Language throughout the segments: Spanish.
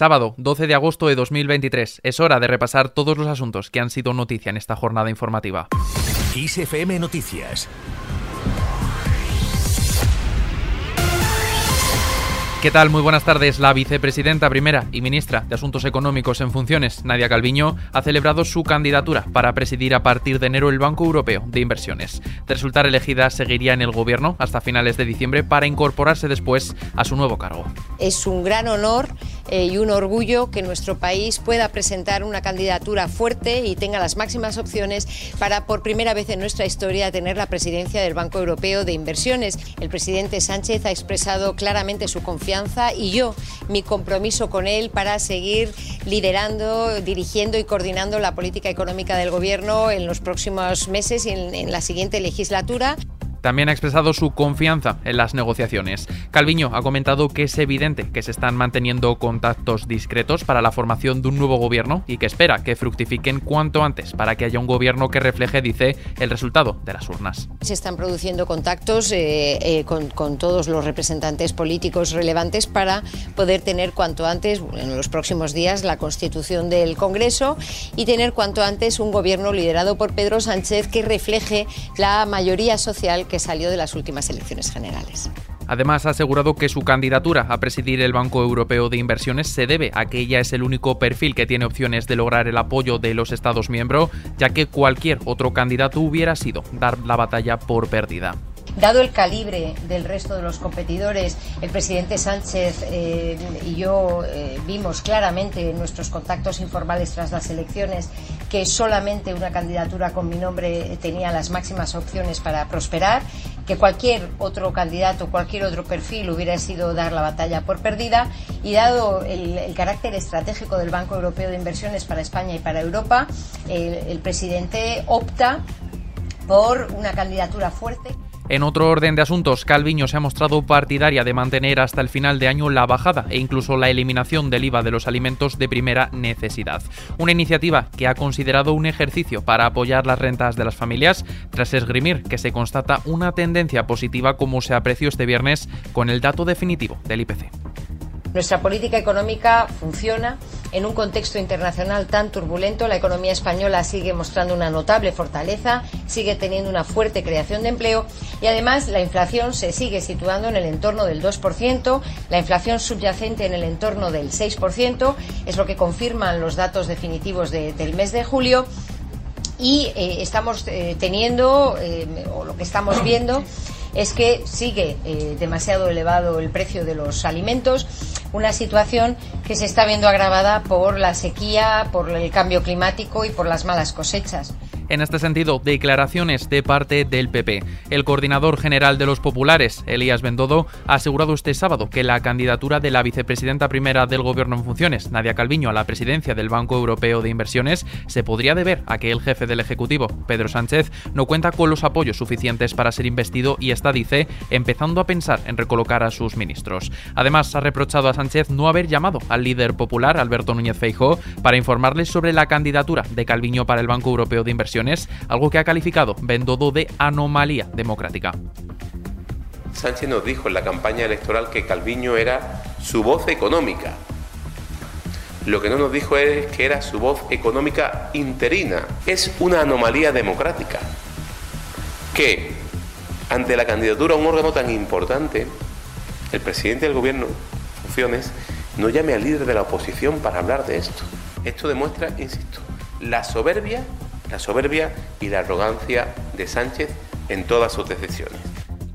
Sábado, 12 de agosto de 2023. Es hora de repasar todos los asuntos que han sido noticia en esta jornada informativa. ISFM Noticias. ¿Qué tal? Muy buenas tardes. La vicepresidenta primera y ministra de Asuntos Económicos en funciones, Nadia Calviño, ha celebrado su candidatura para presidir a partir de enero el Banco Europeo de Inversiones. De resultar elegida, seguiría en el gobierno hasta finales de diciembre para incorporarse después a su nuevo cargo. Es un gran honor eh, y un orgullo que nuestro país pueda presentar una candidatura fuerte y tenga las máximas opciones para, por primera vez en nuestra historia, tener la presidencia del Banco Europeo de Inversiones. El presidente Sánchez ha expresado claramente su confianza y yo mi compromiso con él para seguir liderando, dirigiendo y coordinando la política económica del Gobierno en los próximos meses y en, en la siguiente legislatura. También ha expresado su confianza en las negociaciones. Calviño ha comentado que es evidente que se están manteniendo contactos discretos para la formación de un nuevo gobierno y que espera que fructifiquen cuanto antes para que haya un gobierno que refleje, dice, el resultado de las urnas. Se están produciendo contactos eh, eh, con, con, todos los representantes políticos relevantes para poder tener cuanto antes, en los próximos días, la constitución del Congreso y tener cuanto antes un gobierno liderado por Pedro Sánchez que refleje la mayoría social que salió de las últimas elecciones generales. Además, ha asegurado que su candidatura a presidir el Banco Europeo de Inversiones se debe a que ella es el único perfil que tiene opciones de lograr el apoyo de los Estados miembros, ya que cualquier otro candidato hubiera sido dar la batalla por perdida. Dado el calibre del resto de los competidores, el presidente Sánchez eh, y yo eh, vimos claramente en nuestros contactos informales tras las elecciones que solamente una candidatura con mi nombre tenía las máximas opciones para prosperar, que cualquier otro candidato, cualquier otro perfil hubiera sido dar la batalla por perdida y dado el, carácter estratégico del Banco Europeo de Inversiones para España y para Europa, el, el presidente opta por una candidatura fuerte. En otro orden de asuntos, Calviño se ha mostrado partidaria de mantener hasta el final de año la bajada e incluso la eliminación del IVA de los alimentos de primera necesidad. Una iniciativa que ha considerado un ejercicio para apoyar las rentas de las familias, tras esgrimir que se constata una tendencia positiva como se apreció este viernes con el dato definitivo del IPC. Nuestra política económica funciona. En un contexto internacional tan turbulento, la economía española sigue mostrando una notable fortaleza, sigue teniendo una fuerte creación de empleo y además la inflación se sigue situando en el entorno del 2%, la inflación subyacente en el entorno del 6%, es lo que confirman los datos definitivos de, del mes de julio. Y eh, estamos eh, teniendo, eh, o lo que estamos viendo, es que sigue eh, demasiado elevado el precio de los alimentos, una situación que se está viendo agravada por la sequía, por el cambio climático y por las malas cosechas. En este sentido, declaraciones de parte del PP. El coordinador general de los populares, Elías Bendodo, ha asegurado este sábado que la candidatura de la vicepresidenta primera del Gobierno en funciones, Nadia Calviño, a la presidencia del Banco Europeo de Inversiones se podría deber a que el jefe del Ejecutivo, Pedro Sánchez, no cuenta con los apoyos suficientes para ser investido y está, dice, empezando a pensar en recolocar a sus ministros. Además, ha reprochado a Sánchez no haber llamado al líder popular, Alberto Núñez Feijóo, para informarles sobre la candidatura de Calviño para el Banco Europeo de Inversiones algo que ha calificado Bendodo de anomalía democrática. Sánchez nos dijo en la campaña electoral que Calviño era su voz económica. Lo que no nos dijo es que era su voz económica interina. Es una anomalía democrática que ante la candidatura a un órgano tan importante, el presidente del gobierno, funciones, no llame al líder de la oposición para hablar de esto. Esto demuestra, insisto, la soberbia la soberbia y la arrogancia de Sánchez en todas sus decisiones.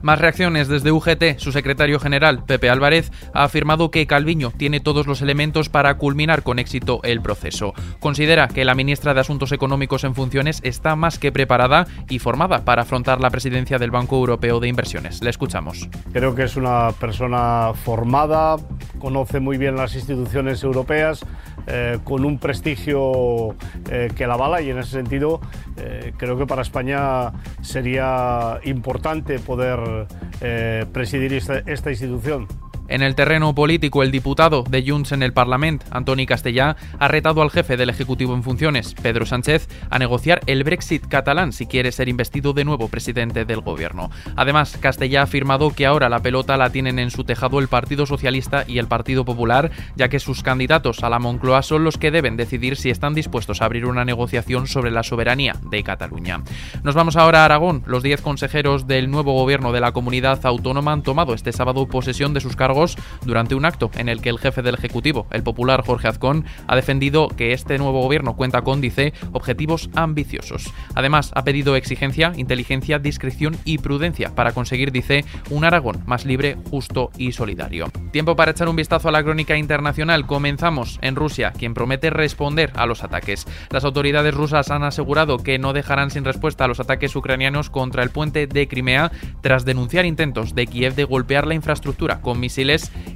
Más reacciones desde UGT. Su secretario general, Pepe Álvarez, ha afirmado que Calviño tiene todos los elementos para culminar con éxito el proceso. Considera que la ministra de Asuntos Económicos en funciones está más que preparada y formada para afrontar la presidencia del Banco Europeo de Inversiones. Le escuchamos. Creo que es una persona formada, conoce muy bien las instituciones europeas, eh, con un prestigio eh, que la avala y en ese sentido eh, creo que para España sería importante poder presidir esta institución. En el terreno político, el diputado de Junts en el Parlamento, Antoni Castellá, ha retado al jefe del Ejecutivo en funciones, Pedro Sánchez, a negociar el Brexit catalán si quiere ser investido de nuevo presidente del gobierno. Además, Castellá ha afirmado que ahora la pelota la tienen en su tejado el Partido Socialista y el Partido Popular, ya que sus candidatos a la Moncloa son los que deben decidir si están dispuestos a abrir una negociación sobre la soberanía de Cataluña. Nos vamos ahora a Aragón. Los 10 consejeros del nuevo gobierno de la comunidad autónoma han tomado este sábado posesión de sus cargos durante un acto en el que el jefe del Ejecutivo, el popular Jorge Azcón, ha defendido que este nuevo gobierno cuenta con, dice, objetivos ambiciosos. Además, ha pedido exigencia, inteligencia, discreción y prudencia para conseguir, dice, un Aragón más libre, justo y solidario. Tiempo para echar un vistazo a la crónica internacional. Comenzamos en Rusia, quien promete responder a los ataques. Las autoridades rusas han asegurado que no dejarán sin respuesta a los ataques ucranianos contra el puente de Crimea tras denunciar intentos de Kiev de golpear la infraestructura con misiles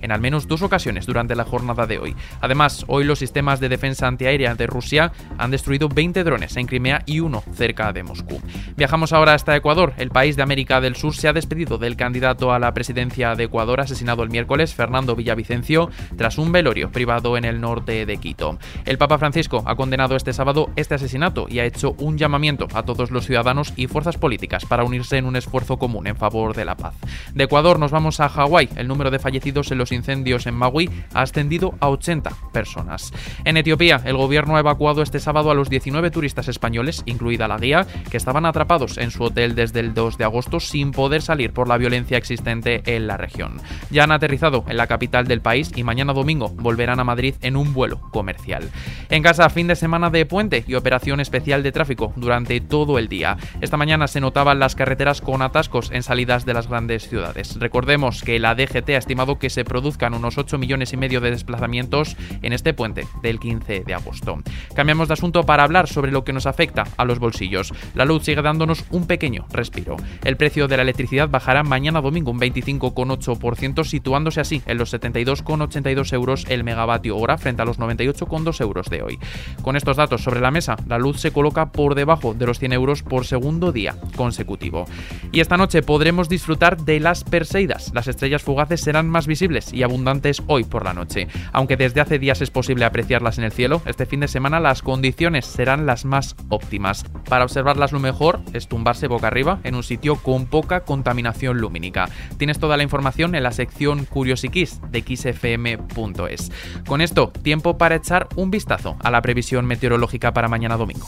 en al menos dos ocasiones durante la jornada de hoy. Además, hoy los sistemas de defensa antiaérea de Rusia han destruido 20 drones en Crimea y uno cerca de Moscú. Viajamos ahora hasta Ecuador. El país de América del Sur se ha despedido del candidato a la presidencia de Ecuador asesinado el miércoles, Fernando Villavicencio, tras un velorio privado en el norte de Quito. El Papa Francisco ha condenado este sábado este asesinato y ha hecho un llamamiento a todos los ciudadanos y fuerzas políticas para unirse en un esfuerzo común en favor de la paz. De Ecuador nos vamos a Hawái. El número de fallecidos en los incendios en Maui ha ascendido a 80 personas. En Etiopía, el gobierno ha evacuado este sábado a los 19 turistas españoles, incluida la guía, que estaban atrapados en su hotel desde el 2 de agosto sin poder salir por la violencia existente en la región. Ya han aterrizado en la capital del país y mañana domingo volverán a Madrid en un vuelo comercial. En casa, fin de semana de puente y operación especial de tráfico durante todo el día. Esta mañana se notaban las carreteras con atascos en salidas de las grandes ciudades. Recordemos que la DGT ha estimado que se produzcan unos 8 millones y medio de desplazamientos en este puente del 15 de agosto. Cambiamos de asunto para hablar sobre lo que nos afecta a los bolsillos. La luz sigue dándonos un pequeño respiro. El precio de la electricidad bajará mañana domingo un 25,8%, situándose así en los 72,82 euros el megavatio hora frente a los 98,2 euros de hoy. Con estos datos sobre la mesa, la luz se coloca por debajo de los 100 euros por segundo día consecutivo. Y esta noche podremos disfrutar de las Perseidas. Las estrellas fugaces serán más visibles y abundantes hoy por la noche. Aunque desde hace días es posible apreciarlas en el cielo, este fin de semana las condiciones serán las más óptimas. Para observarlas lo mejor es tumbarse boca arriba en un sitio con poca contaminación lumínica. Tienes toda la información en la sección Curiosiquis de xfm.es. Con esto, tiempo para echar un vistazo a la previsión meteorológica para mañana domingo.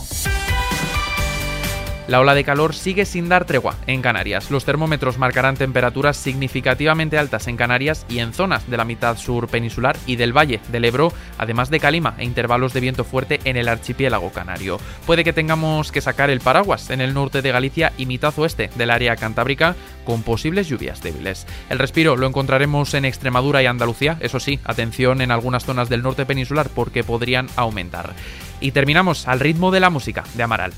La ola de calor sigue sin dar tregua en Canarias. Los termómetros marcarán temperaturas significativamente altas en Canarias y en zonas de la mitad sur peninsular y del Valle del Ebro, además de calima e intervalos de viento fuerte en el archipiélago canario. Puede que tengamos que sacar el paraguas en el norte de Galicia y mitad oeste del área cantábrica con posibles lluvias débiles. El respiro lo encontraremos en Extremadura y Andalucía, eso sí, atención en algunas zonas del norte peninsular porque podrían aumentar. Y terminamos al ritmo de la música de Amaral.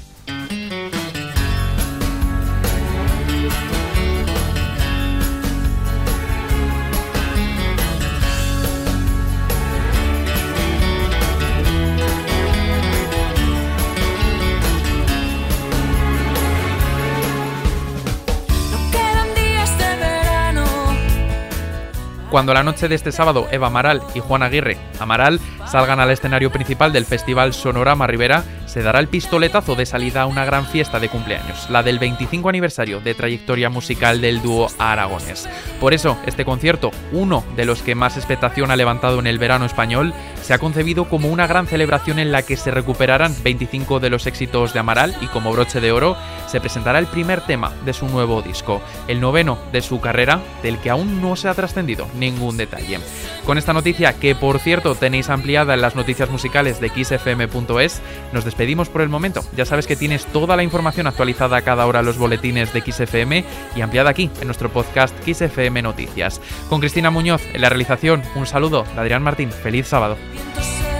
Cuando la noche de este sábado Eva Amaral y Juan Aguirre Amaral salgan al escenario principal del Festival Sonorama Rivera, se dará el pistoletazo de salida a una gran fiesta de cumpleaños, la del 25 aniversario de trayectoria musical del dúo Aragones. Por eso, este concierto, uno de los que más expectación ha levantado en el verano español, se ha concebido como una gran celebración en la que se recuperarán 25 de los éxitos de Amaral y como broche de oro se presentará el primer tema de su nuevo disco, el noveno de su carrera, del que aún no se ha trascendido ningún detalle. Con esta noticia, que por cierto tenéis ampliada en las noticias musicales de xfm.es, nos despedimos por el momento. Ya sabes que tienes toda la información actualizada a cada hora en los boletines de XFM y ampliada aquí en nuestro podcast XFM Noticias. Con Cristina Muñoz en la realización, un saludo de Adrián Martín. Feliz sábado. viento se